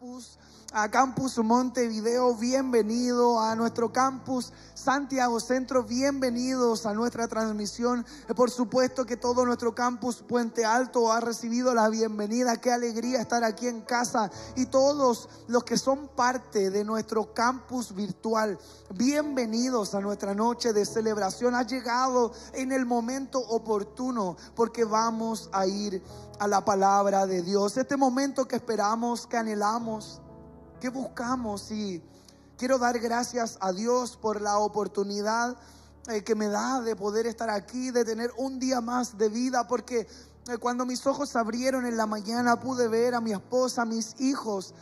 campus a Campus Montevideo, bienvenido a nuestro campus Santiago Centro, bienvenidos a nuestra transmisión. Por supuesto que todo nuestro campus Puente Alto ha recibido la bienvenida, qué alegría estar aquí en casa y todos los que son parte de nuestro campus virtual, bienvenidos a nuestra noche de celebración. Ha llegado en el momento oportuno porque vamos a ir a la palabra de Dios. Este momento que esperamos, que anhelamos ¿Qué buscamos? Y quiero dar gracias a Dios por la oportunidad eh, que me da de poder estar aquí, de tener un día más de vida, porque eh, cuando mis ojos se abrieron en la mañana pude ver a mi esposa, a mis hijos,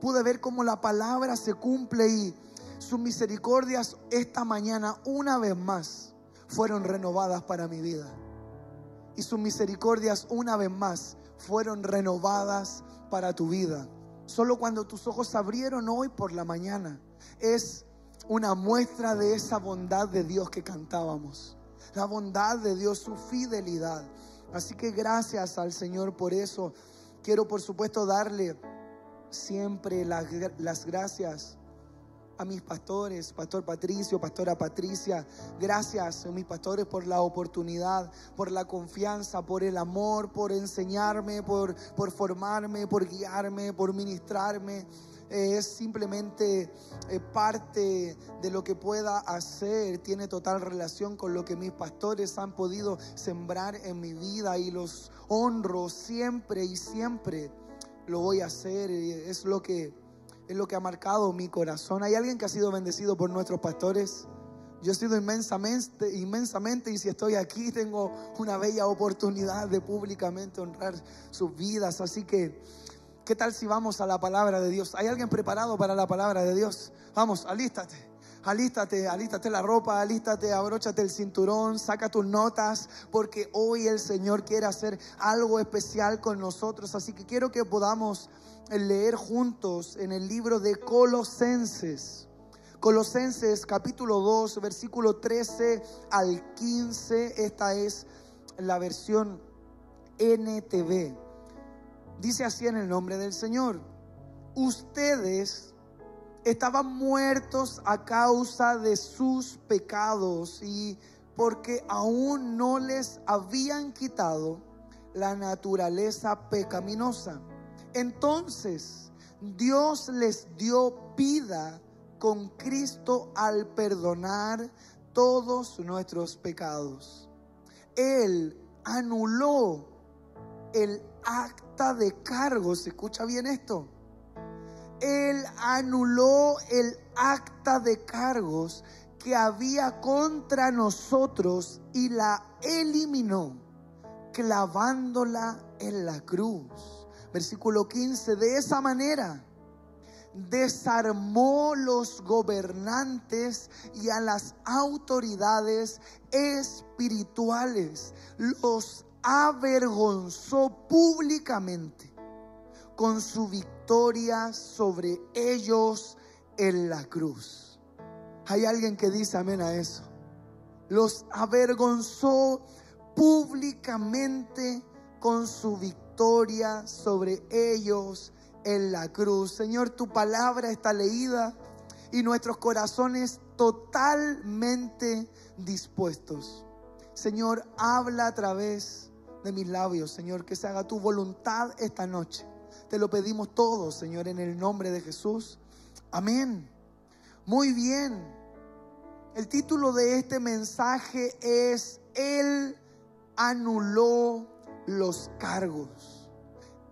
pude ver cómo la palabra se cumple y sus misericordias esta mañana una vez más fueron renovadas para mi vida. Y sus misericordias una vez más fueron renovadas para tu vida. Solo cuando tus ojos se abrieron hoy por la mañana es una muestra de esa bondad de Dios que cantábamos. La bondad de Dios, su fidelidad. Así que gracias al Señor por eso. Quiero por supuesto darle siempre las, las gracias a mis pastores, Pastor Patricio, Pastora Patricia. Gracias, mis pastores, por la oportunidad, por la confianza, por el amor, por enseñarme, por, por formarme, por guiarme, por ministrarme. Eh, es simplemente eh, parte de lo que pueda hacer, tiene total relación con lo que mis pastores han podido sembrar en mi vida y los honro siempre y siempre lo voy a hacer. Es lo que es lo que ha marcado mi corazón. ¿Hay alguien que ha sido bendecido por nuestros pastores? Yo he sido inmensamente, inmensamente y si estoy aquí tengo una bella oportunidad de públicamente honrar sus vidas. Así que, ¿qué tal si vamos a la palabra de Dios? ¿Hay alguien preparado para la palabra de Dios? Vamos, alístate. Alístate, alístate la ropa, alístate, abróchate el cinturón, saca tus notas, porque hoy el Señor quiere hacer algo especial con nosotros. Así que quiero que podamos leer juntos en el libro de Colosenses. Colosenses capítulo 2, versículo 13 al 15. Esta es la versión NTV. Dice así en el nombre del Señor. Ustedes estaban muertos a causa de sus pecados y porque aún no les habían quitado la naturaleza pecaminosa entonces, Dios les dio vida con Cristo al perdonar todos nuestros pecados. Él anuló el acta de cargos. ¿Se escucha bien esto? Él anuló el acta de cargos que había contra nosotros y la eliminó clavándola en la cruz. Versículo 15, de esa manera desarmó los gobernantes y a las autoridades espirituales, los avergonzó públicamente con su victoria sobre ellos en la cruz. Hay alguien que dice amén a eso. Los avergonzó públicamente con su victoria sobre ellos en la cruz. Señor, tu palabra está leída y nuestros corazones totalmente dispuestos. Señor, habla a través de mis labios, Señor, que se haga tu voluntad esta noche. Te lo pedimos todos, Señor, en el nombre de Jesús. Amén. Muy bien. El título de este mensaje es Él anuló los cargos.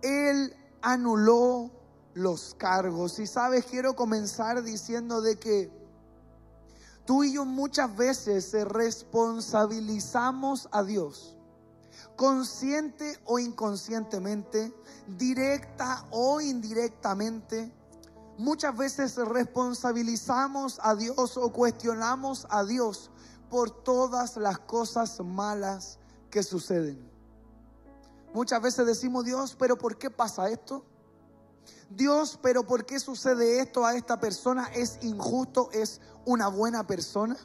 Él anuló los cargos. Y sabes, quiero comenzar diciendo de que tú y yo muchas veces responsabilizamos a Dios, consciente o inconscientemente, directa o indirectamente. Muchas veces responsabilizamos a Dios o cuestionamos a Dios por todas las cosas malas que suceden. Muchas veces decimos, Dios, pero ¿por qué pasa esto? Dios, pero ¿por qué sucede esto a esta persona? ¿Es injusto? ¿Es una buena persona?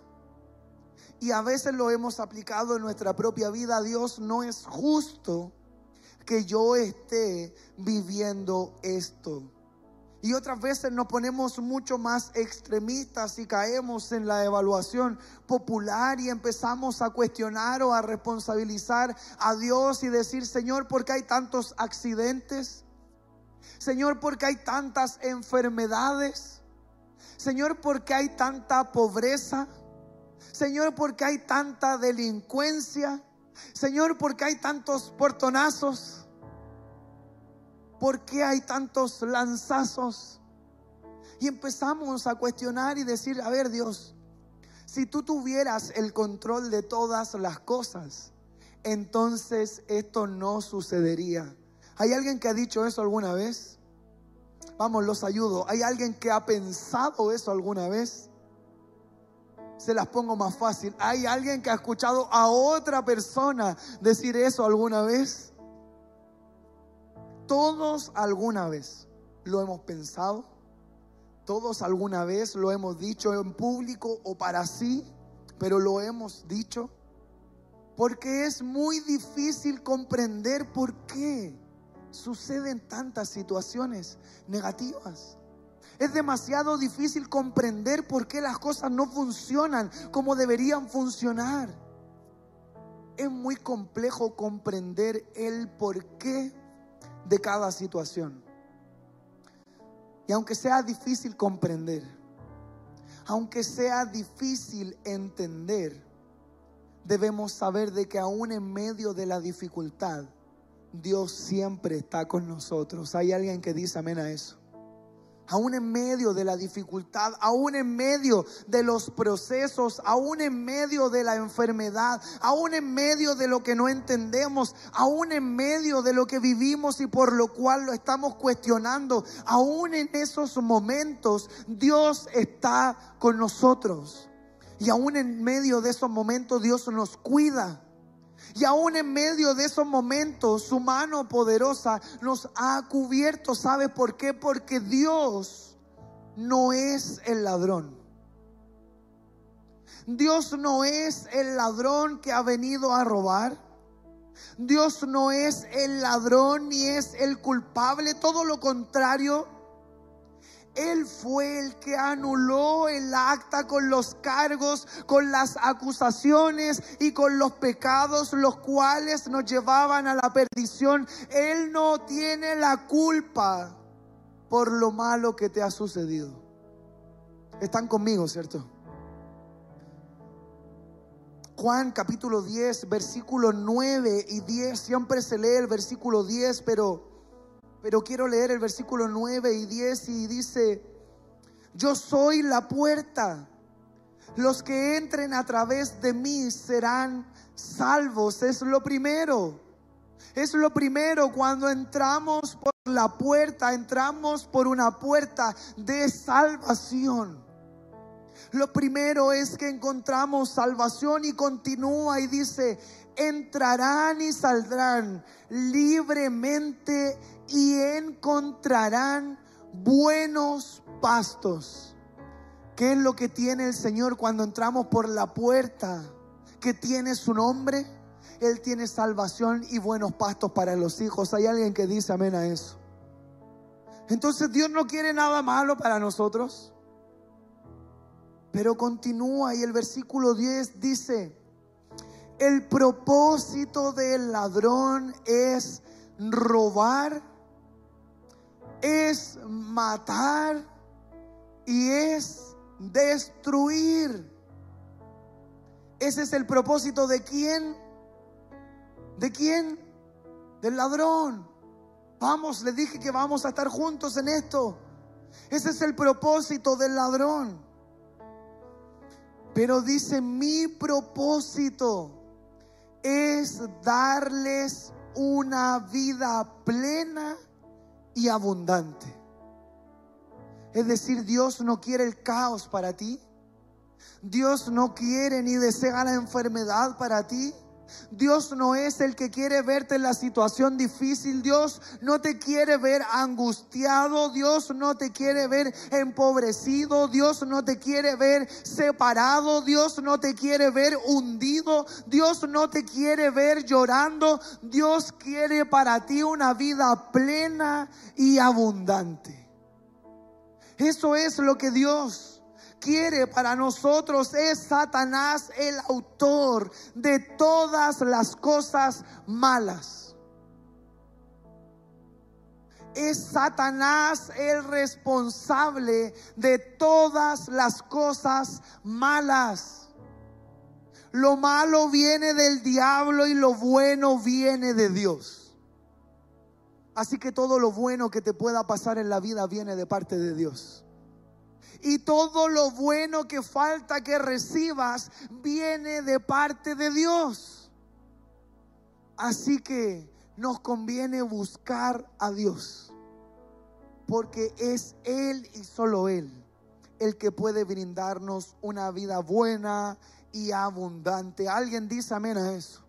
Y a veces lo hemos aplicado en nuestra propia vida. Dios no es justo que yo esté viviendo esto. Y otras veces nos ponemos mucho más extremistas y caemos en la evaluación popular y empezamos a cuestionar o a responsabilizar a Dios y decir, Señor, ¿por qué hay tantos accidentes? Señor, ¿por qué hay tantas enfermedades? Señor, ¿por qué hay tanta pobreza? Señor, ¿por qué hay tanta delincuencia? Señor, ¿por qué hay tantos portonazos? ¿Por qué hay tantos lanzazos? Y empezamos a cuestionar y decir, a ver Dios, si tú tuvieras el control de todas las cosas, entonces esto no sucedería. ¿Hay alguien que ha dicho eso alguna vez? Vamos, los ayudo. ¿Hay alguien que ha pensado eso alguna vez? Se las pongo más fácil. ¿Hay alguien que ha escuchado a otra persona decir eso alguna vez? Todos alguna vez lo hemos pensado, todos alguna vez lo hemos dicho en público o para sí, pero lo hemos dicho porque es muy difícil comprender por qué suceden tantas situaciones negativas. Es demasiado difícil comprender por qué las cosas no funcionan como deberían funcionar. Es muy complejo comprender el por qué de cada situación. Y aunque sea difícil comprender, aunque sea difícil entender, debemos saber de que aún en medio de la dificultad, Dios siempre está con nosotros. Hay alguien que dice amén a eso aún en medio de la dificultad, aún en medio de los procesos, aún en medio de la enfermedad, aún en medio de lo que no entendemos, aún en medio de lo que vivimos y por lo cual lo estamos cuestionando, aún en esos momentos Dios está con nosotros. Y aún en medio de esos momentos Dios nos cuida. Y aún en medio de esos momentos, su mano poderosa nos ha cubierto. ¿Sabe por qué? Porque Dios no es el ladrón. Dios no es el ladrón que ha venido a robar. Dios no es el ladrón ni es el culpable. Todo lo contrario. Él fue el que anuló el acta con los cargos, con las acusaciones y con los pecados, los cuales nos llevaban a la perdición. Él no tiene la culpa por lo malo que te ha sucedido. Están conmigo, ¿cierto? Juan capítulo 10, versículo 9 y 10, siempre se lee el versículo 10, pero pero quiero leer el versículo 9 y 10 y dice, yo soy la puerta. Los que entren a través de mí serán salvos. Es lo primero. Es lo primero cuando entramos por la puerta, entramos por una puerta de salvación. Lo primero es que encontramos salvación y continúa y dice, entrarán y saldrán libremente y encontrarán buenos pastos. ¿Qué es lo que tiene el Señor cuando entramos por la puerta que tiene su nombre? Él tiene salvación y buenos pastos para los hijos. Hay alguien que dice amén a eso. Entonces Dios no quiere nada malo para nosotros. Pero continúa y el versículo 10 dice, el propósito del ladrón es robar, es matar y es destruir. Ese es el propósito de quién? ¿De quién? Del ladrón. Vamos, le dije que vamos a estar juntos en esto. Ese es el propósito del ladrón. Pero dice, mi propósito es darles una vida plena y abundante. Es decir, Dios no quiere el caos para ti. Dios no quiere ni desea la enfermedad para ti. Dios no es el que quiere verte en la situación difícil. Dios no te quiere ver angustiado. Dios no te quiere ver empobrecido. Dios no te quiere ver separado. Dios no te quiere ver hundido. Dios no te quiere ver llorando. Dios quiere para ti una vida plena y abundante. Eso es lo que Dios quiere para nosotros. Es Satanás el autor de todas las cosas malas. Es Satanás el responsable de todas las cosas malas. Lo malo viene del diablo y lo bueno viene de Dios. Así que todo lo bueno que te pueda pasar en la vida viene de parte de Dios. Y todo lo bueno que falta que recibas viene de parte de Dios. Así que nos conviene buscar a Dios. Porque es Él y solo Él el que puede brindarnos una vida buena y abundante. ¿Alguien dice amén a eso?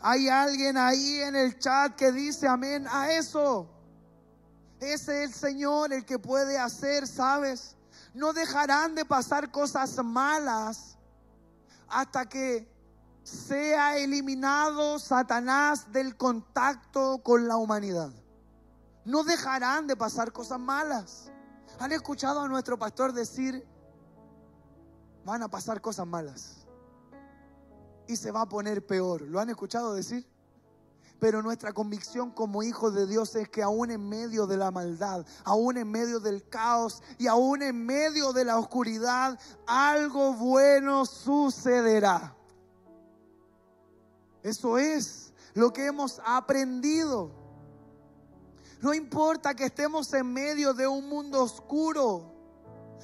Hay alguien ahí en el chat que dice amén a eso. Ese es el Señor el que puede hacer, ¿sabes? No dejarán de pasar cosas malas hasta que sea eliminado Satanás del contacto con la humanidad. No dejarán de pasar cosas malas. ¿Han escuchado a nuestro pastor decir, van a pasar cosas malas? y se va a poner peor. ¿Lo han escuchado decir? Pero nuestra convicción como hijos de Dios es que aún en medio de la maldad, aún en medio del caos y aún en medio de la oscuridad, algo bueno sucederá. Eso es lo que hemos aprendido. No importa que estemos en medio de un mundo oscuro.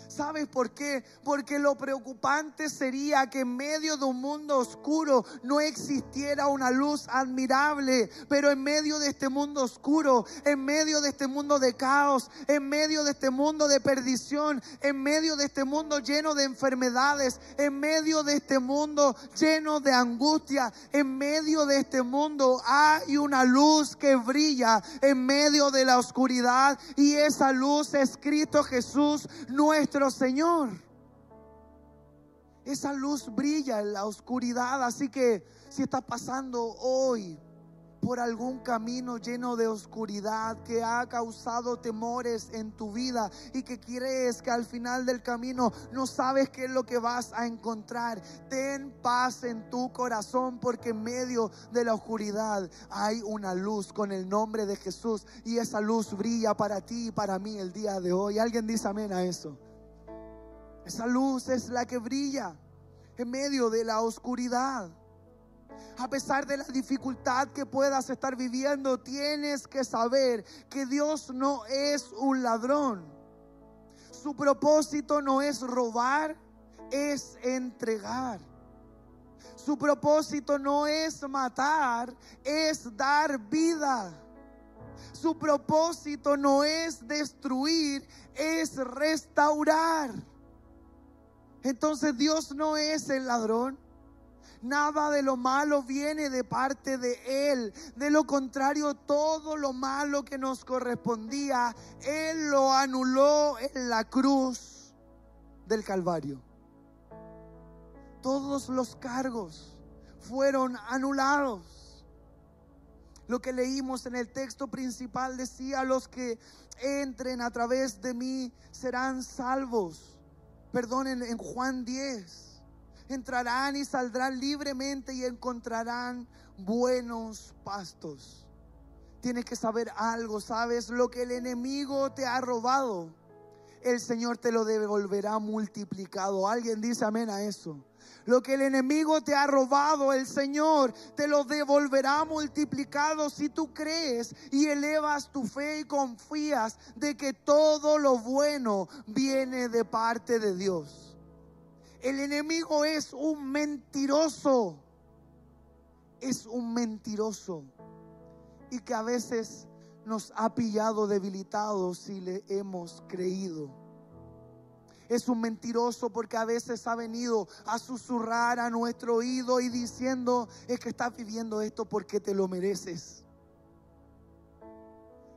¿Sabes por qué? Porque lo preocupante sería que en medio de un mundo oscuro no existiera una luz admirable, pero en medio de este mundo oscuro, en medio de este mundo de caos, en medio de este mundo de perdición, en medio de este mundo lleno de enfermedades, en medio de este mundo lleno de angustia, en medio de este mundo hay una luz que brilla en medio de la oscuridad y esa luz es Cristo Jesús, nuestro Señor. Esa luz brilla en la oscuridad, así que si estás pasando hoy por algún camino lleno de oscuridad que ha causado temores en tu vida y que crees que al final del camino no sabes qué es lo que vas a encontrar. Ten paz en tu corazón porque en medio de la oscuridad hay una luz con el nombre de Jesús y esa luz brilla para ti y para mí el día de hoy. ¿Alguien dice amén a eso? Esa luz es la que brilla en medio de la oscuridad. A pesar de la dificultad que puedas estar viviendo, tienes que saber que Dios no es un ladrón. Su propósito no es robar, es entregar. Su propósito no es matar, es dar vida. Su propósito no es destruir, es restaurar. Entonces Dios no es el ladrón. Nada de lo malo viene de parte de Él. De lo contrario, todo lo malo que nos correspondía, Él lo anuló en la cruz del Calvario. Todos los cargos fueron anulados. Lo que leímos en el texto principal decía, los que entren a través de mí serán salvos perdonen, en Juan 10. Entrarán y saldrán libremente y encontrarán buenos pastos. Tienes que saber algo, ¿sabes? Lo que el enemigo te ha robado, el Señor te lo devolverá multiplicado. Alguien dice amén a eso. Lo que el enemigo te ha robado, el Señor te lo devolverá multiplicado si tú crees y elevas tu fe y confías de que todo lo bueno viene de parte de Dios. El enemigo es un mentiroso. Es un mentiroso. Y que a veces nos ha pillado debilitados si le hemos creído es un mentiroso porque a veces ha venido a susurrar a nuestro oído y diciendo, es que estás viviendo esto porque te lo mereces.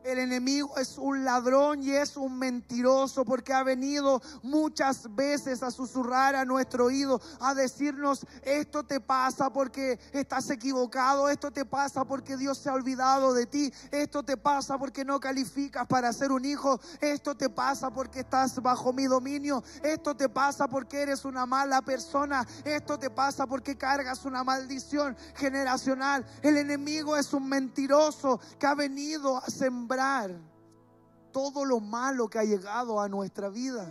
El enemigo es un ladrón y es un mentiroso porque ha venido muchas veces a susurrar a nuestro oído, a decirnos, esto te pasa porque estás equivocado, esto te pasa porque Dios se ha olvidado de ti, esto te pasa porque no calificas para ser un hijo, esto te pasa porque estás bajo mi dominio, esto te pasa porque eres una mala persona, esto te pasa porque cargas una maldición generacional. El enemigo es un mentiroso que ha venido a sembrar todo lo malo que ha llegado a nuestra vida.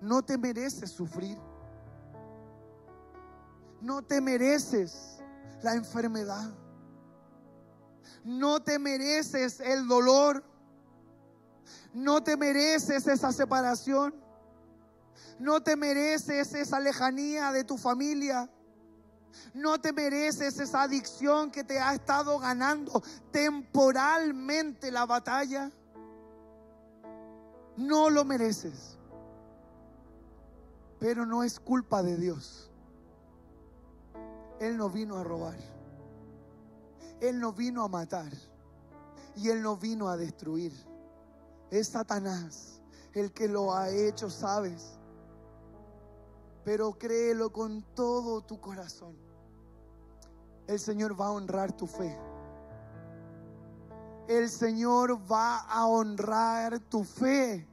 No te mereces sufrir. No te mereces la enfermedad. No te mereces el dolor. No te mereces esa separación. No te mereces esa lejanía de tu familia. No te mereces esa adicción que te ha estado ganando temporalmente la batalla. No lo mereces. Pero no es culpa de Dios. Él no vino a robar. Él no vino a matar. Y Él no vino a destruir. Es Satanás el que lo ha hecho, ¿sabes? Pero créelo con todo tu corazón. El Señor va a honrar tu fe. El Señor va a honrar tu fe.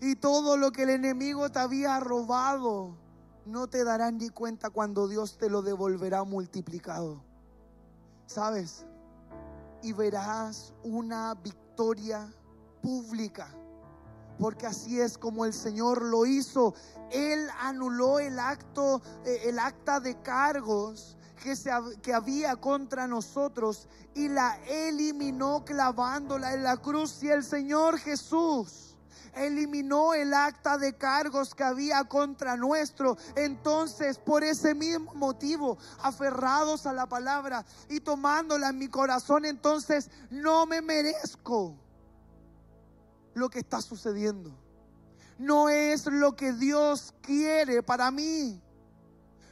Y todo lo que el enemigo te había robado, no te darán ni cuenta cuando Dios te lo devolverá multiplicado. ¿Sabes? Y verás una victoria pública porque así es como el Señor lo hizo. Él anuló el acto, eh, el acta de cargos que, se, que había contra nosotros y la eliminó clavándola en la cruz. Y el Señor Jesús eliminó el acta de cargos que había contra nuestro. Entonces, por ese mismo motivo, aferrados a la palabra y tomándola en mi corazón, entonces no me merezco lo que está sucediendo. No es lo que Dios quiere para mí.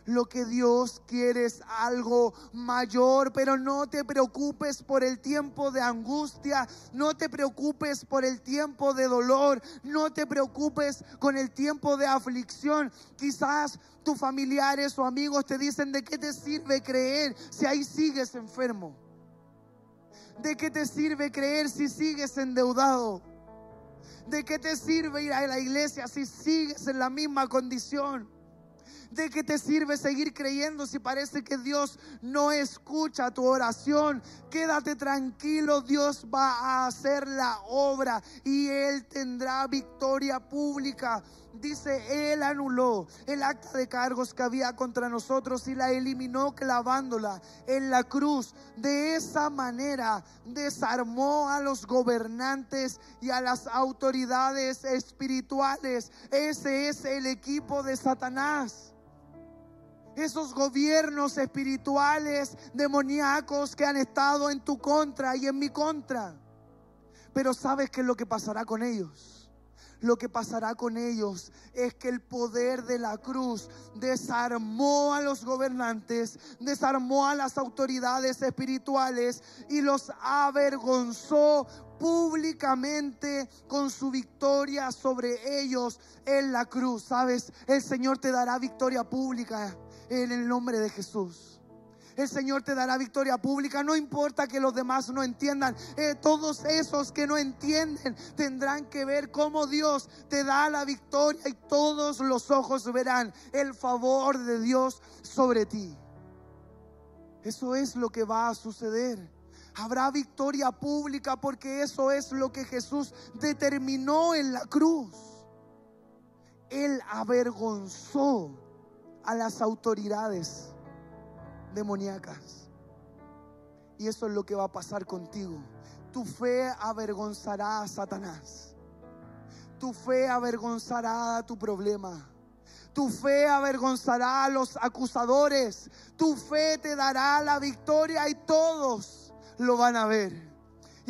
Lo que Dios quiere es algo mayor, pero no te preocupes por el tiempo de angustia, no te preocupes por el tiempo de dolor, no te preocupes con el tiempo de aflicción. Quizás tus familiares o amigos te dicen de qué te sirve creer si ahí sigues enfermo. ¿De qué te sirve creer si sigues endeudado? ¿De qué te sirve ir a la iglesia si sigues en la misma condición? ¿De qué te sirve seguir creyendo si parece que Dios no escucha tu oración? Quédate tranquilo, Dios va a hacer la obra y Él tendrá victoria pública. Dice, Él anuló el acta de cargos que había contra nosotros y la eliminó clavándola en la cruz. De esa manera desarmó a los gobernantes y a las autoridades espirituales. Ese es el equipo de Satanás esos gobiernos espirituales demoníacos que han estado en tu contra y en mi contra. Pero ¿sabes qué es lo que pasará con ellos? Lo que pasará con ellos es que el poder de la cruz desarmó a los gobernantes, desarmó a las autoridades espirituales y los avergonzó públicamente con su victoria sobre ellos en la cruz. ¿Sabes? El Señor te dará victoria pública en el nombre de Jesús. El Señor te dará victoria pública. No importa que los demás no entiendan. Eh, todos esos que no entienden tendrán que ver cómo Dios te da la victoria y todos los ojos verán el favor de Dios sobre ti. Eso es lo que va a suceder. Habrá victoria pública porque eso es lo que Jesús determinó en la cruz. Él avergonzó a las autoridades demoníacas. Y eso es lo que va a pasar contigo. Tu fe avergonzará a Satanás. Tu fe avergonzará a tu problema. Tu fe avergonzará a los acusadores. Tu fe te dará la victoria y todos lo van a ver.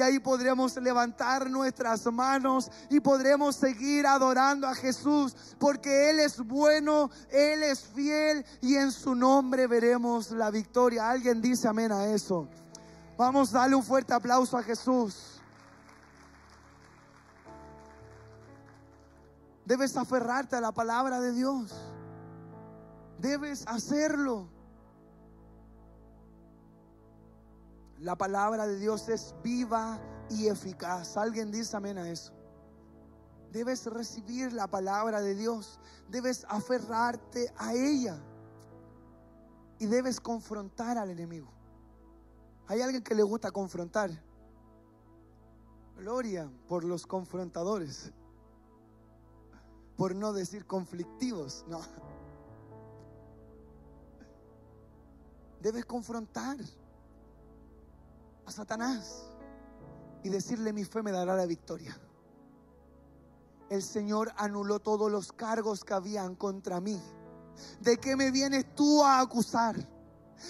Y ahí podremos levantar nuestras manos y podremos seguir adorando a Jesús porque Él es bueno, Él es fiel y en su nombre veremos la victoria. Alguien dice amén a eso. Vamos a darle un fuerte aplauso a Jesús. Debes aferrarte a la palabra de Dios. Debes hacerlo. La palabra de Dios es viva y eficaz. ¿Alguien dice amén a eso? Debes recibir la palabra de Dios. Debes aferrarte a ella. Y debes confrontar al enemigo. ¿Hay alguien que le gusta confrontar? Gloria por los confrontadores. Por no decir conflictivos. No. Debes confrontar Satanás y decirle mi fe me dará la victoria. El Señor anuló todos los cargos que habían contra mí. ¿De qué me vienes tú a acusar?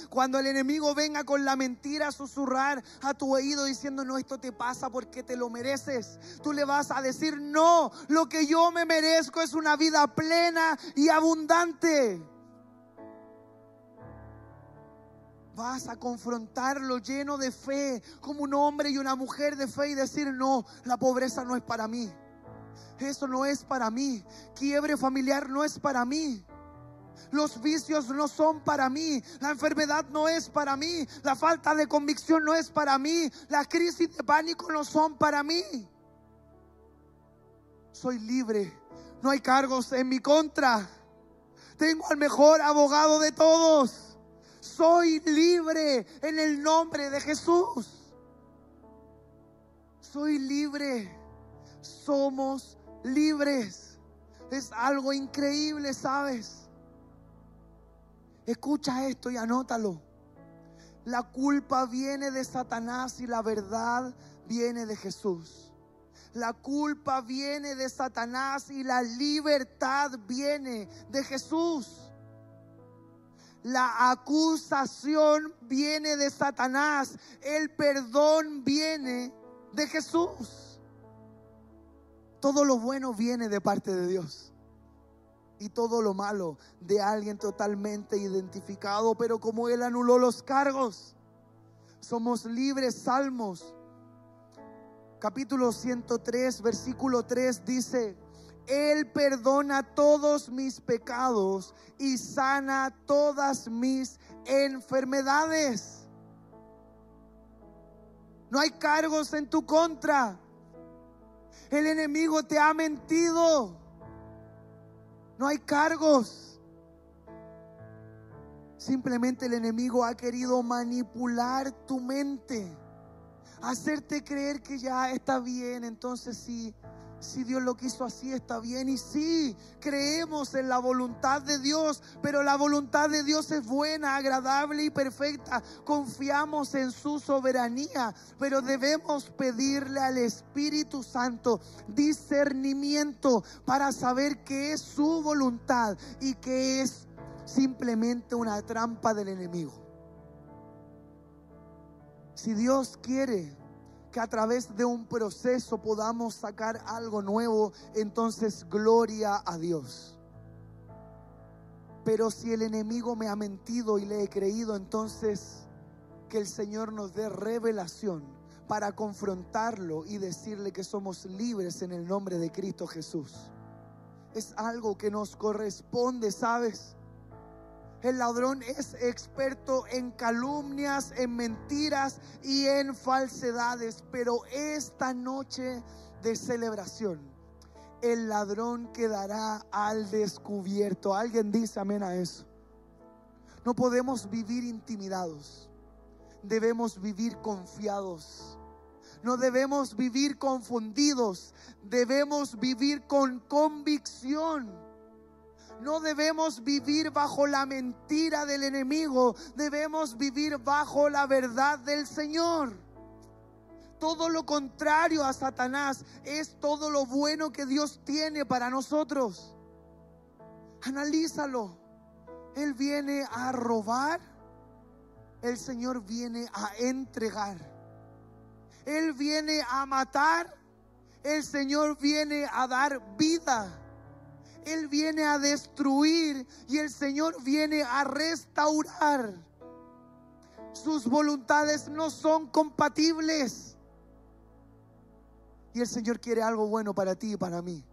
Cuando el enemigo venga con la mentira a susurrar a tu oído diciendo, no, esto te pasa porque te lo mereces, tú le vas a decir, no, lo que yo me merezco es una vida plena y abundante. Vas a confrontarlo lleno de fe, como un hombre y una mujer de fe y decir, no, la pobreza no es para mí. Eso no es para mí. Quiebre familiar no es para mí. Los vicios no son para mí. La enfermedad no es para mí. La falta de convicción no es para mí. La crisis de pánico no son para mí. Soy libre. No hay cargos en mi contra. Tengo al mejor abogado de todos soy libre en el nombre de Jesús. Soy libre. Somos libres. Es algo increíble, ¿sabes? Escucha esto y anótalo. La culpa viene de Satanás y la verdad viene de Jesús. La culpa viene de Satanás y la libertad viene de Jesús. La acusación viene de Satanás. El perdón viene de Jesús. Todo lo bueno viene de parte de Dios. Y todo lo malo de alguien totalmente identificado. Pero como Él anuló los cargos, somos libres. Salmos capítulo 103, versículo 3 dice, él perdona todos mis pecados y sana todas mis enfermedades. No hay cargos en tu contra. El enemigo te ha mentido. No hay cargos. Simplemente el enemigo ha querido manipular tu mente. Hacerte creer que ya está bien. Entonces sí si Dios lo quiso así, está bien. Y sí, creemos en la voluntad de Dios, pero la voluntad de Dios es buena, agradable y perfecta. Confiamos en su soberanía, pero debemos pedirle al Espíritu Santo discernimiento para saber qué es su voluntad y qué es simplemente una trampa del enemigo. Si Dios quiere que a través de un proceso podamos sacar algo nuevo, entonces gloria a Dios. Pero si el enemigo me ha mentido y le he creído, entonces que el Señor nos dé revelación para confrontarlo y decirle que somos libres en el nombre de Cristo Jesús. Es algo que nos corresponde, ¿sabes? El ladrón es experto en calumnias, en mentiras y en falsedades. Pero esta noche de celebración, el ladrón quedará al descubierto. Alguien dice amén a eso. No podemos vivir intimidados. Debemos vivir confiados. No debemos vivir confundidos. Debemos vivir con convicción no debemos vivir bajo la mentira del enemigo, debemos vivir bajo la verdad del Señor. Todo lo contrario a Satanás es todo lo bueno que Dios tiene para nosotros. Analízalo. Él viene a robar, el Señor viene a entregar. Él viene a matar, el Señor viene a dar vida. Él viene a destruir y el Señor viene a restaurar. Sus voluntades no son compatibles. Y el Señor quiere algo bueno para ti y para mí.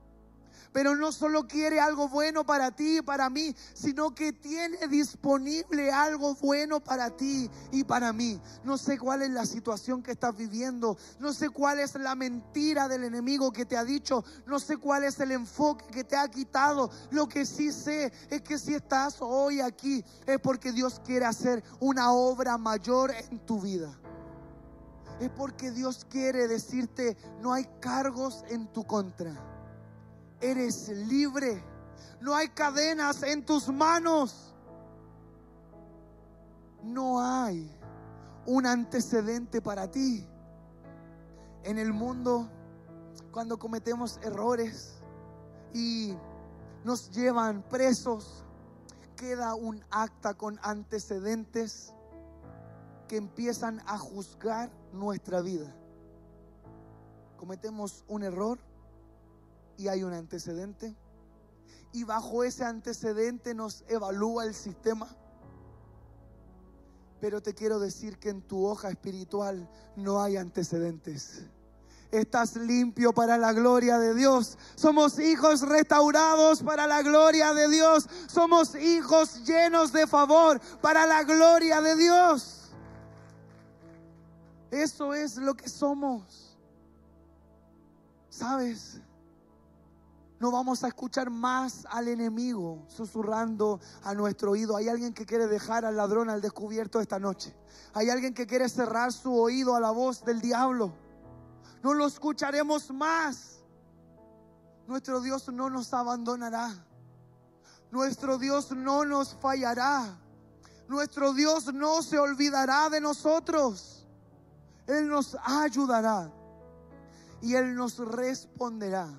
Pero no solo quiere algo bueno para ti y para mí, sino que tiene disponible algo bueno para ti y para mí. No sé cuál es la situación que estás viviendo, no sé cuál es la mentira del enemigo que te ha dicho, no sé cuál es el enfoque que te ha quitado. Lo que sí sé es que si estás hoy aquí es porque Dios quiere hacer una obra mayor en tu vida es porque Dios quiere decirte, no hay cargos en tu contra eres libre. No hay cadenas en tus manos. No hay un antecedente para ti. En el mundo, cuando cometemos errores y nos llevan presos, queda un acta con antecedentes que empiezan a juzgar nuestra vida. Cometemos un error y hay un antecedente. Y bajo ese antecedente nos evalúa el sistema. Pero te quiero decir que en tu hoja espiritual no hay antecedentes. Estás limpio para la gloria de Dios. Somos hijos restaurados para la gloria de Dios. Somos hijos llenos de favor para la gloria de Dios. Eso es lo que somos. ¿Sabes? No vamos a escuchar más al enemigo susurrando a nuestro oído. Hay alguien que quiere dejar al ladrón al descubierto esta noche. Hay alguien que quiere cerrar su oído a la voz del diablo. No lo escucharemos más. Nuestro Dios no nos abandonará. Nuestro Dios no nos fallará. Nuestro Dios no se olvidará de nosotros. Él nos ayudará y Él nos responderá.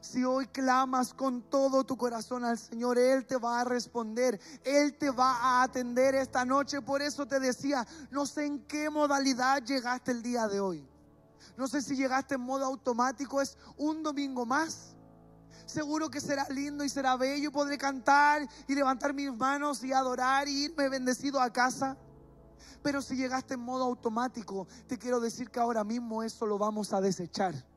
Si hoy clamas con todo tu corazón al Señor, Él te va a responder, Él te va a atender esta noche. Por eso te decía, no sé en qué modalidad llegaste el día de hoy. No sé si llegaste en modo automático, es un domingo más. Seguro que será lindo y será bello. Podré cantar y levantar mis manos y adorar y irme bendecido a casa. Pero si llegaste en modo automático, te quiero decir que ahora mismo eso lo vamos a desechar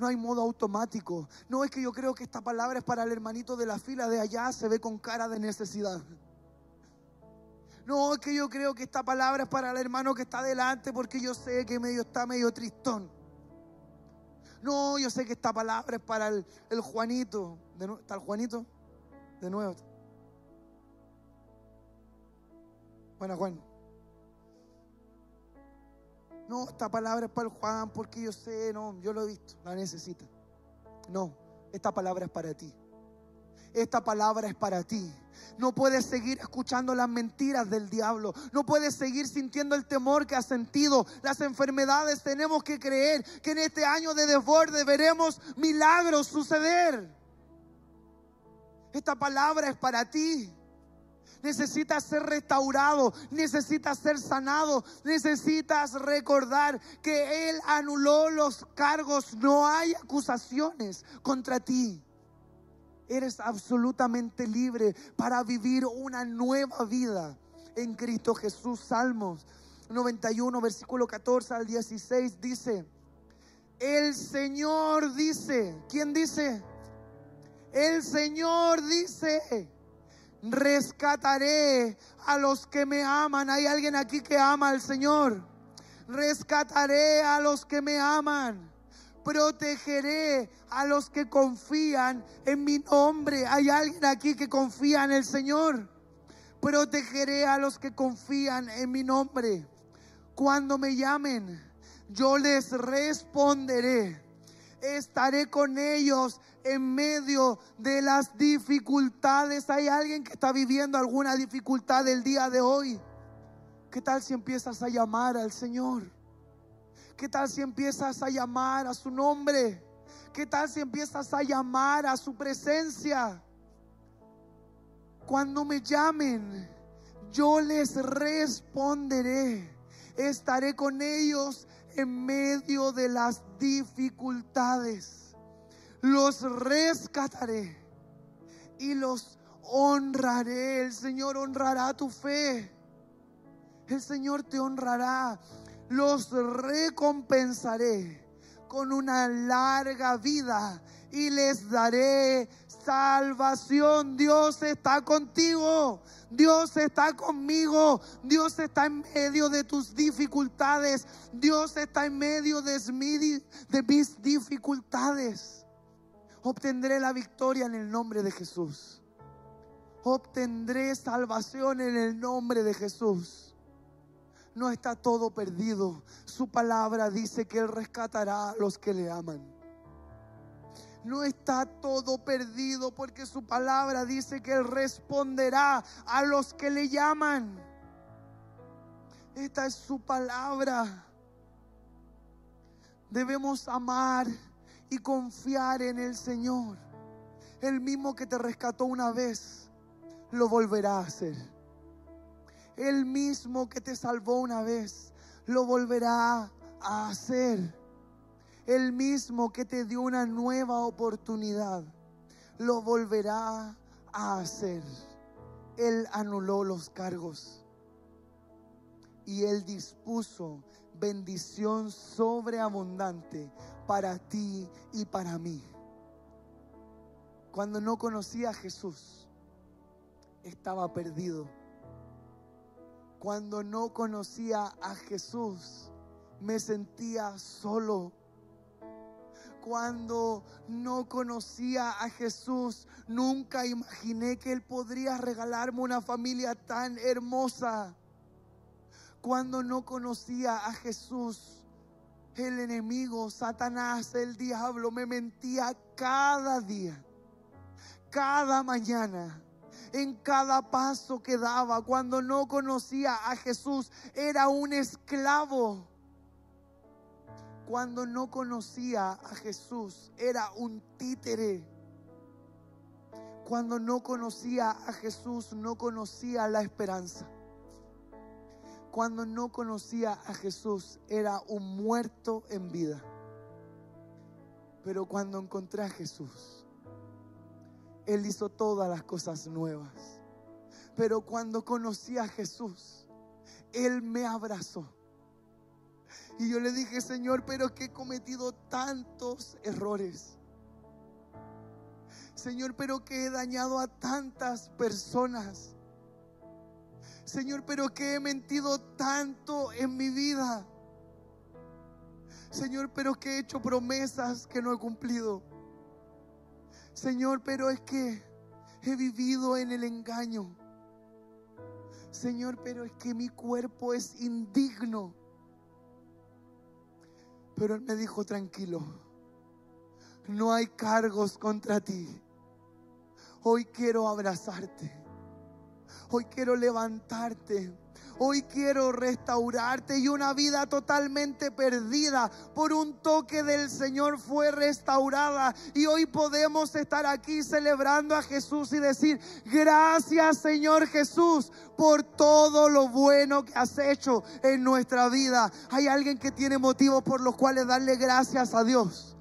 no hay modo automático. No es que yo creo que esta palabra es para el hermanito de la fila de allá, se ve con cara de necesidad. No es que yo creo que esta palabra es para el hermano que está adelante porque yo sé que medio está medio tristón. No, yo sé que esta palabra es para el, Juanito. De, ¿Está el Juanito? De nuevo. Bueno, Juan. No, esta palabra es para el Juan porque yo sé, no, yo lo he visto, la necesita. No, esta palabra es para ti. Esta palabra es para ti. No puedes seguir escuchando las mentiras del diablo. No puedes seguir sintiendo el temor que has sentido. Las enfermedades tenemos que creer que en este año de desborde veremos milagros suceder. Esta palabra es para ti necesitas ser restaurado, necesitas ser sanado, necesitas recordar que Él anuló los cargos, no hay acusaciones contra ti. Eres absolutamente libre para vivir una nueva vida en Cristo Jesús. Salmos 91, versículo 14 al 16 dice, el Señor dice, ¿quién dice? El Señor dice, rescataré a los que me aman. Hay alguien aquí que ama al Señor. Rescataré a los que me aman. Protegeré a los que confían en mi nombre. Hay alguien aquí que confía en el Señor. Protegeré a los que confían en mi nombre. Cuando me llamen, yo les responderé. Estaré con ellos en medio de las dificultades. ¿Hay alguien que está viviendo alguna dificultad el día de hoy? ¿Qué tal si empiezas a llamar al Señor? ¿Qué tal si empiezas a llamar a su nombre? ¿Qué tal si empiezas a llamar a su presencia? Cuando me llamen, yo les responderé. Estaré con ellos en medio de las dificultades los rescataré y los honraré. El Señor honrará tu fe. El Señor te honrará. Los recompensaré con una larga vida y les daré salvación. Dios está contigo. Dios está conmigo. Dios está en medio de tus dificultades. Dios está en medio de mis dificultades. Obtendré la victoria en el nombre de Jesús. Obtendré salvación en el nombre de Jesús. No está todo perdido. Su palabra dice que Él rescatará a los que le aman. No está todo perdido porque su palabra dice que Él responderá a los que le llaman. Esta es su palabra. Debemos amar y confiar en el Señor. El mismo que te rescató una vez, lo volverá a hacer. El mismo que te salvó una vez, lo volverá a hacer. El mismo que te dio una nueva oportunidad, lo volverá a hacer. Él anuló los cargos y Él dispuso bendición sobreabundante para ti y para mí. Cuando no conocía a Jesús, estaba perdido. Cuando no conocía a Jesús, me sentía solo. Cuando no conocía a Jesús, nunca imaginé que Él podría regalarme una familia tan hermosa. Cuando no conocía a Jesús, el enemigo, Satanás, el diablo, me mentía cada día, cada mañana, en cada paso que daba. Cuando no conocía a Jesús, era un esclavo. Cuando no conocía a Jesús, era un títere. Cuando no conocía a Jesús, no conocía la esperanza. Cuando no conocía a Jesús, era un muerto en vida. Pero cuando encontré a Jesús, Él hizo todas las cosas nuevas. Pero cuando conocí a Jesús, Él me abrazó. Y yo le dije, Señor, pero que he cometido tantos errores. Señor, pero que he dañado a tantas personas. Señor, pero que he mentido tanto en mi vida. Señor, pero que he hecho promesas que no he cumplido. Señor, pero es que he vivido en el engaño. Señor, pero es que mi cuerpo es indigno. Pero Él me dijo, tranquilo, no hay cargos contra ti. Hoy quiero abrazarte. Hoy quiero levantarte. Hoy quiero restaurarte y una vida totalmente perdida por un toque del Señor fue restaurada. Y hoy podemos estar aquí celebrando a Jesús y decir, gracias Señor Jesús por todo lo bueno que has hecho en nuestra vida. Hay alguien que tiene motivos por los cuales darle gracias a Dios.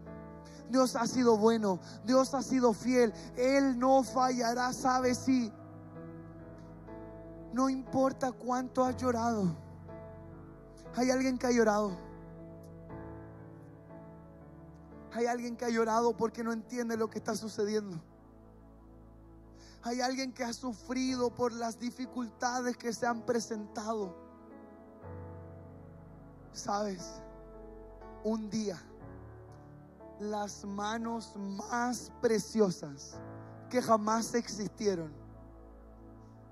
Dios ha sido bueno, Dios ha sido fiel, Él no fallará, sabe si. No importa cuánto has llorado. Hay alguien que ha llorado. Hay alguien que ha llorado porque no entiende lo que está sucediendo. Hay alguien que ha sufrido por las dificultades que se han presentado. Sabes, un día las manos más preciosas que jamás existieron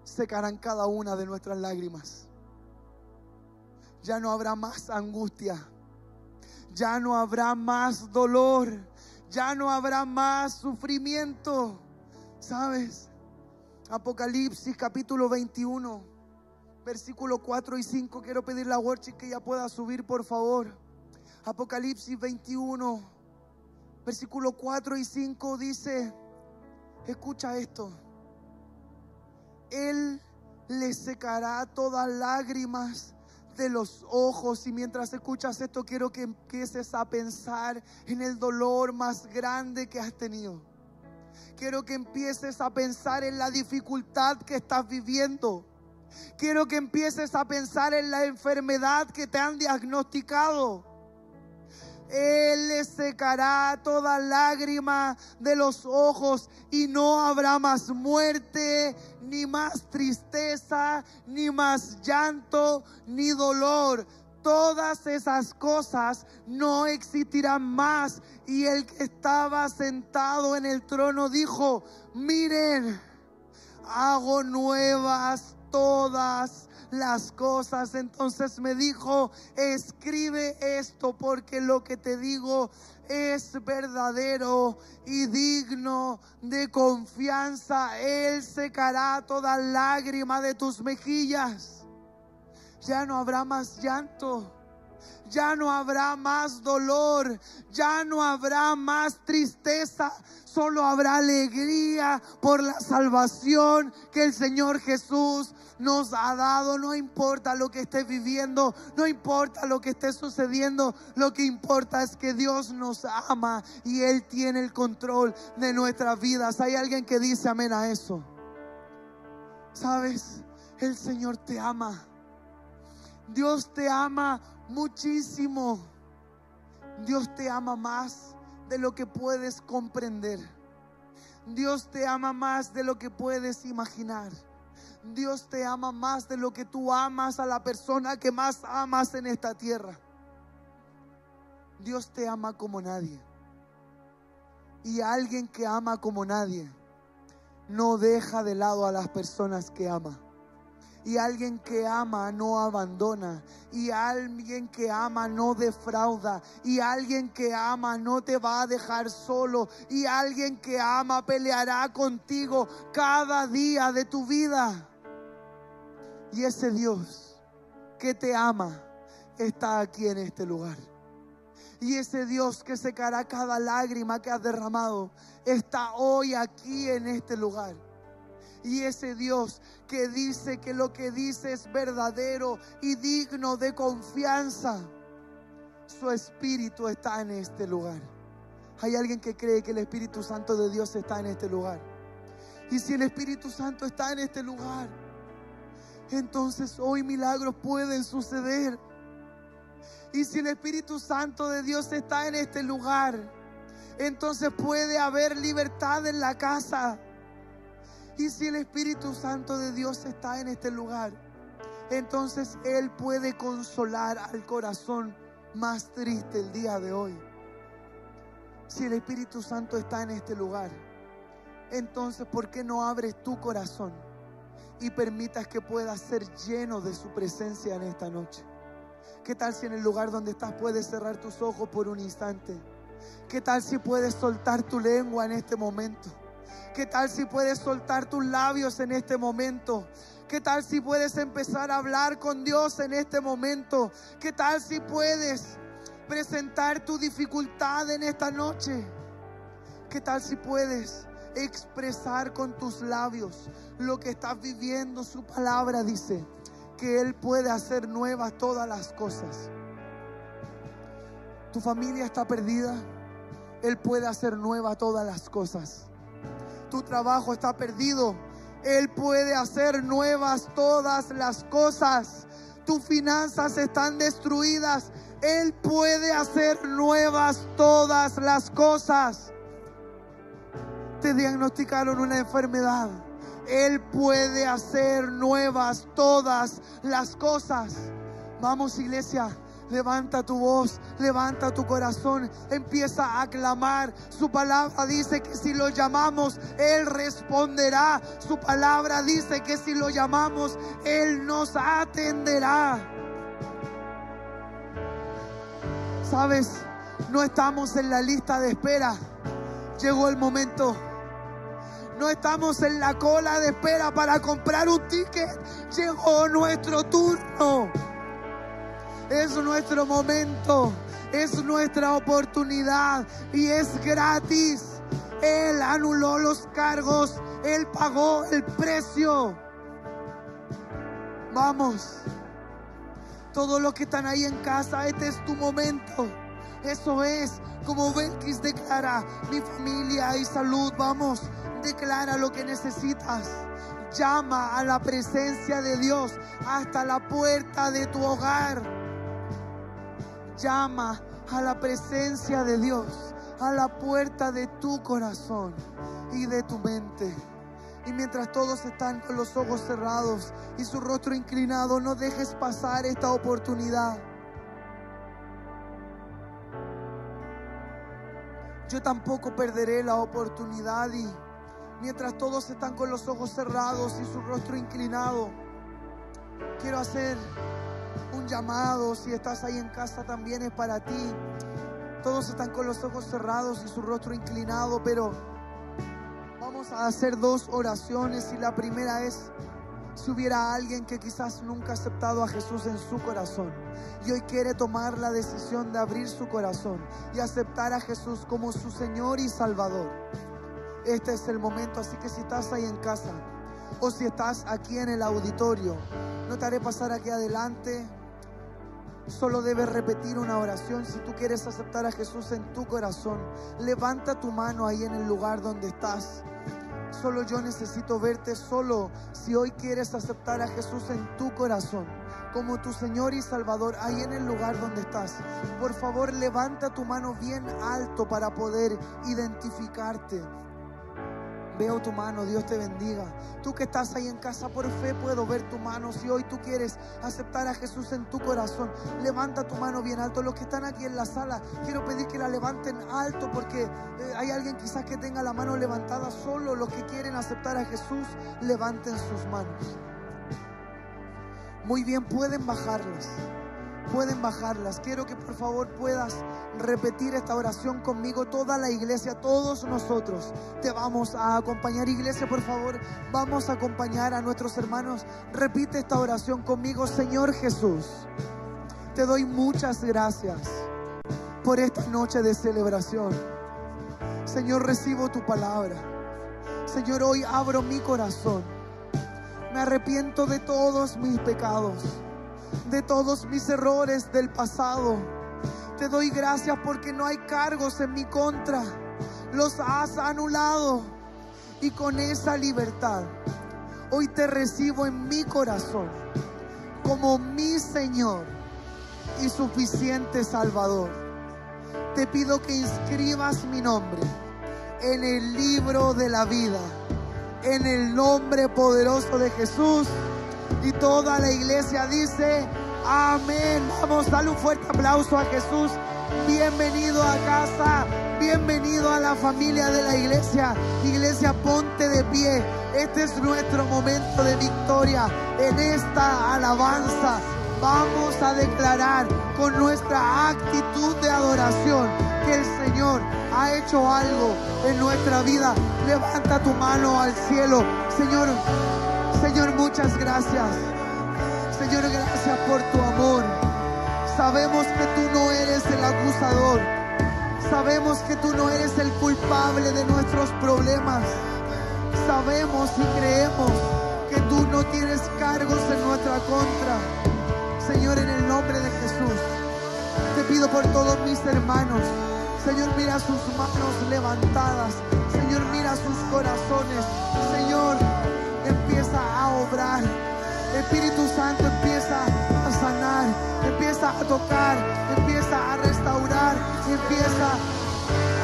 secarán cada una de nuestras lágrimas. Ya no habrá más angustia. Ya no habrá más dolor. Ya no habrá más sufrimiento. ¿Sabes? Apocalipsis capítulo 21, versículo 4 y 5. Quiero pedirle a worship que ya pueda subir, por favor. Apocalipsis 21, versículo 4 y 5 dice, escucha esto. Él le secará todas lágrimas de los ojos. Y mientras escuchas esto, quiero que empieces a pensar en el dolor más grande que has tenido. Quiero que empieces a pensar en la dificultad que estás viviendo. Quiero que empieces a pensar en la enfermedad que te han diagnosticado. Él le secará toda lágrima de los ojos y no habrá más muerte, ni más tristeza, ni más llanto, ni dolor. Todas esas cosas no existirán más. Y el que estaba sentado en el trono dijo, miren, hago nuevas todas las cosas. Entonces me dijo, escribe esto porque lo que te digo es verdadero y digno de confianza. Él secará toda lágrima de tus mejillas. Ya no habrá más llanto. Ya no habrá más dolor, ya no habrá más tristeza, solo habrá alegría por la salvación que el Señor Jesús nos ha dado. No importa lo que esté viviendo, no importa lo que esté sucediendo, lo que importa es que Dios nos ama y Él tiene el control de nuestras vidas. Hay alguien que dice amén a eso. ¿Sabes? El Señor te ama. Dios te ama muchísimo. Dios te ama más de lo que puedes comprender. Dios te ama más de lo que puedes imaginar. Dios te ama más de lo que tú amas a la persona que más amas en esta tierra. Dios te ama como nadie. Y alguien que ama como nadie no deja de lado a las personas que ama. Y alguien que ama no abandona. Y alguien que ama no defrauda. Y alguien que ama no te va a dejar solo. Y alguien que ama peleará contigo cada día de tu vida. Y ese Dios que te ama está aquí en este lugar. Y ese Dios que secará cada lágrima que has derramado está hoy aquí en este lugar. Y ese Dios que dice que lo que dice es verdadero y digno de confianza, su Espíritu está en este lugar. Hay alguien que cree que el Espíritu Santo de Dios está en este lugar. Y si el Espíritu Santo está en este lugar, entonces hoy milagros pueden suceder. Y si el Espíritu Santo de Dios está en este lugar, entonces puede haber libertad en la casa. Y si el Espíritu Santo de Dios está en este lugar, entonces Él puede consolar al corazón más triste el día de hoy. Si el Espíritu Santo está en este lugar, entonces ¿por qué no abres tu corazón y permitas que puedas ser lleno de su presencia en esta noche? ¿Qué tal si en el lugar donde estás puedes cerrar tus ojos por un instante? ¿Qué tal si puedes soltar tu lengua en este momento? ¿Qué tal si puedes soltar tus labios en este momento? ¿Qué tal si puedes empezar a hablar con Dios en este momento? ¿Qué tal si puedes presentar tu dificultad en esta noche? ¿Qué tal si puedes expresar con tus labios lo que estás viviendo? Su palabra dice que Él puede hacer nuevas todas las cosas. Tu familia está perdida. Él puede hacer nuevas todas las cosas. Tu trabajo está perdido. Él puede hacer nuevas todas las cosas. Tus finanzas están destruidas. Él puede hacer nuevas todas las cosas. Te diagnosticaron una enfermedad. Él puede hacer nuevas todas las cosas. Vamos iglesia, Levanta tu voz, levanta tu corazón, empieza a clamar. Su palabra dice que si lo llamamos, Él responderá. Su palabra dice que si lo llamamos, Él nos atenderá. Sabes, no estamos en la lista de espera. Llegó el momento. No estamos en la cola de espera para comprar un ticket. Llegó nuestro turno. Es nuestro momento, es nuestra oportunidad y es gratis. Él anuló los cargos, Él pagó el precio. Vamos, todos los que están ahí en casa, este es tu momento. Eso es como Belkis declara, mi familia y salud, vamos, declara lo que necesitas. Llama a la presencia de Dios hasta la puerta de tu hogar. Llama a la presencia de Dios a la puerta de tu corazón y de tu mente. Y mientras todos están con los ojos cerrados y su rostro inclinado, no dejes pasar esta oportunidad. Yo tampoco perderé la oportunidad y mientras todos están con los ojos cerrados y su rostro inclinado, quiero hacer un llamado. Si estás ahí en casa también es para ti. Todos están con los ojos cerrados y su rostro inclinado, pero vamos a hacer dos oraciones y la primera es si hubiera alguien que quizás nunca ha aceptado a Jesús en su corazón y hoy quiere tomar la decisión de abrir su corazón y aceptar a Jesús como su Señor y Salvador. Este es el momento, así que si estás ahí en casa o si estás aquí en el auditorio, no te haré pasar aquí adelante. Solo debes repetir una oración si tú quieres aceptar a Jesús en tu corazón. Levanta tu mano ahí en el lugar donde estás. Solo yo necesito verte solo si hoy quieres aceptar a Jesús en tu corazón como tu Señor y Salvador ahí en el lugar donde estás. Por favor, levanta tu mano bien alto para poder identificarte. Veo tu mano, Dios te bendiga. Tú que estás ahí en casa por fe, puedo ver tu mano. Si hoy tú quieres aceptar a Jesús en tu corazón, levanta tu mano bien alto. Los que están aquí en la sala, quiero pedir que la levanten alto porque eh, hay alguien quizás que tenga la mano levantada. Solo los que quieren aceptar a Jesús, levanten sus manos. Muy bien, pueden bajarlas pueden bajarlas. Quiero que por favor puedas repetir esta oración conmigo, toda la iglesia, todos nosotros. Te vamos a acompañar, iglesia, por favor, vamos a acompañar a nuestros hermanos. Repite esta oración conmigo, Señor Jesús. Te doy muchas gracias por esta noche de celebración. Señor, recibo tu palabra. Señor, hoy abro mi corazón. Me arrepiento de todos mis pecados de todos mis errores del pasado. Te doy gracias porque no hay cargos en mi contra. Los has anulado. Y con esa libertad, hoy te recibo en mi corazón como mi Señor y suficiente Salvador. Te pido que inscribas mi nombre en el libro de la vida, en el nombre poderoso de Jesús. Y toda la iglesia dice, amén. Vamos, dale un fuerte aplauso a Jesús. Bienvenido a casa, bienvenido a la familia de la iglesia. Iglesia, ponte de pie. Este es nuestro momento de victoria en esta alabanza. Vamos a declarar con nuestra actitud de adoración que el Señor ha hecho algo en nuestra vida. Levanta tu mano al cielo. Señor, muchas gracias. Señor, gracias por tu amor. Sabemos que tú no eres el acusador. Sabemos que tú no eres el culpable de nuestros problemas. Sabemos y creemos que tú no tienes cargos en nuestra contra. Señor, en el nombre de Jesús, te pido por todos mis hermanos. Señor, mira sus manos levantadas. Señor, mira sus corazones. Tocar, empieza a restaurar, empieza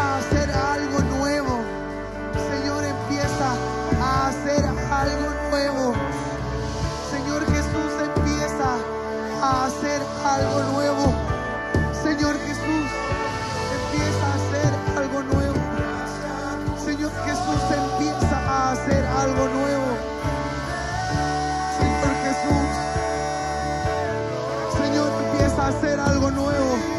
a hacer algo nuevo. Señor, empieza a hacer algo nuevo. Señor Jesús empieza a hacer algo nuevo. algo nuevo.